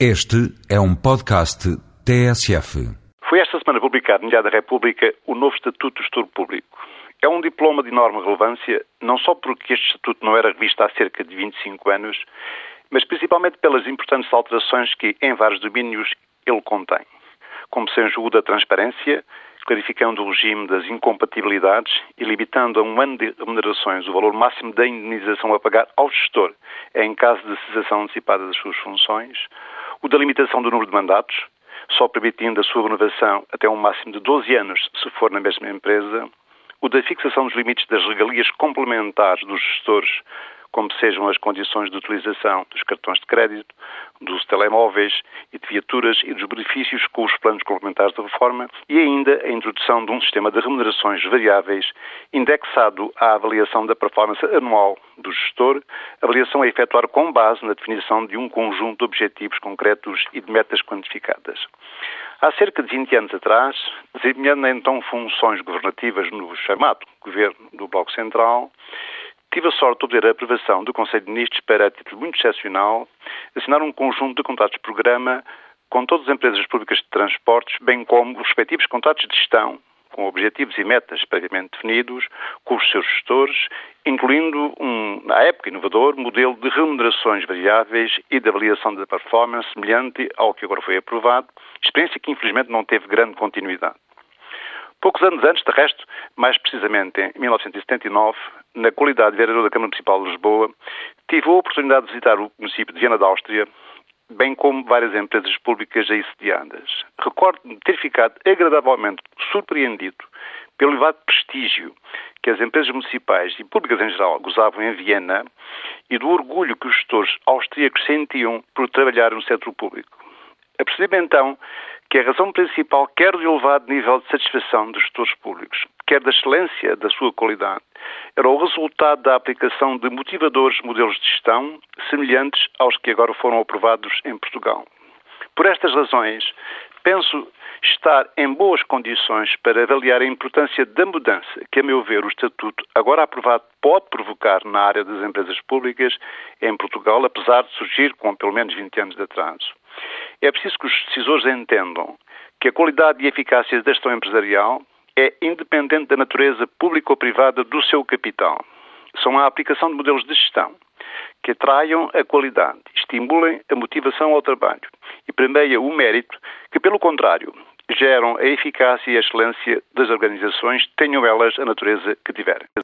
Este é um podcast TSF. Foi esta semana publicado no Diário da República o novo Estatuto do Gestor Público. É um diploma de enorme relevância, não só porque este Estatuto não era revisto há cerca de 25 anos, mas principalmente pelas importantes alterações que, em vários domínios, ele contém. Como se ajuda a transparência, clarificando o regime das incompatibilidades e limitando a um ano de remunerações o valor máximo da indenização a pagar ao gestor em caso de cessação antecipada das suas funções, o da limitação do número de mandatos, só permitindo a sua renovação até um máximo de 12 anos, se for na mesma empresa, o da fixação dos limites das regalias complementares dos gestores, como sejam as condições de utilização dos cartões de crédito, dos telemóveis e de viaturas e dos benefícios com os planos complementares de reforma e ainda a introdução de um sistema de remunerações variáveis indexado à avaliação da performance anual do gestor, avaliação a efetuar com base na definição de um conjunto de objetivos concretos e de metas quantificadas. Há cerca de 20 anos atrás, desempenhando então funções governativas no chamado governo do Bloco Central, tive a sorte de obter a aprovação do Conselho de Ministros para, a título muito excepcional, assinar um conjunto de contratos de programa com todas as empresas públicas de transportes, bem como os respectivos contratos de gestão, com objetivos e metas previamente definidos, com os seus gestores, incluindo um, na época, inovador modelo de remunerações variáveis e de avaliação da performance semelhante ao que agora foi aprovado, experiência que infelizmente não teve grande continuidade. Poucos anos antes, de resto, mais precisamente em 1979, na qualidade de vereador da Câmara Municipal de Lisboa, tive a oportunidade de visitar o município de Viana da Áustria, bem como várias empresas públicas aí sediadas. Recordo-me ter ficado agradavelmente surpreendido pelo elevado prestígio que as empresas municipais e públicas em geral gozavam em Viena e do orgulho que os gestores austríacos sentiam por trabalhar no setor público. Apercebi então que a razão principal, quer do elevado nível de satisfação dos gestores públicos, quer da excelência da sua qualidade, era o resultado da aplicação de motivadores modelos de gestão semelhantes aos que agora foram aprovados em Portugal. Por estas razões, penso estar em boas condições para avaliar a importância da mudança que, a meu ver, o Estatuto, agora aprovado, pode provocar na área das empresas públicas em Portugal, apesar de surgir com pelo menos 20 anos de atraso. É preciso que os decisores entendam que a qualidade e eficácia da gestão empresarial é independente da natureza pública ou privada do seu capital. São a aplicação de modelos de gestão que atraiam a qualidade, estimulem a motivação ao trabalho e premiem o mérito, que, pelo contrário, geram a eficácia e a excelência das organizações, tenham elas a natureza que tiverem.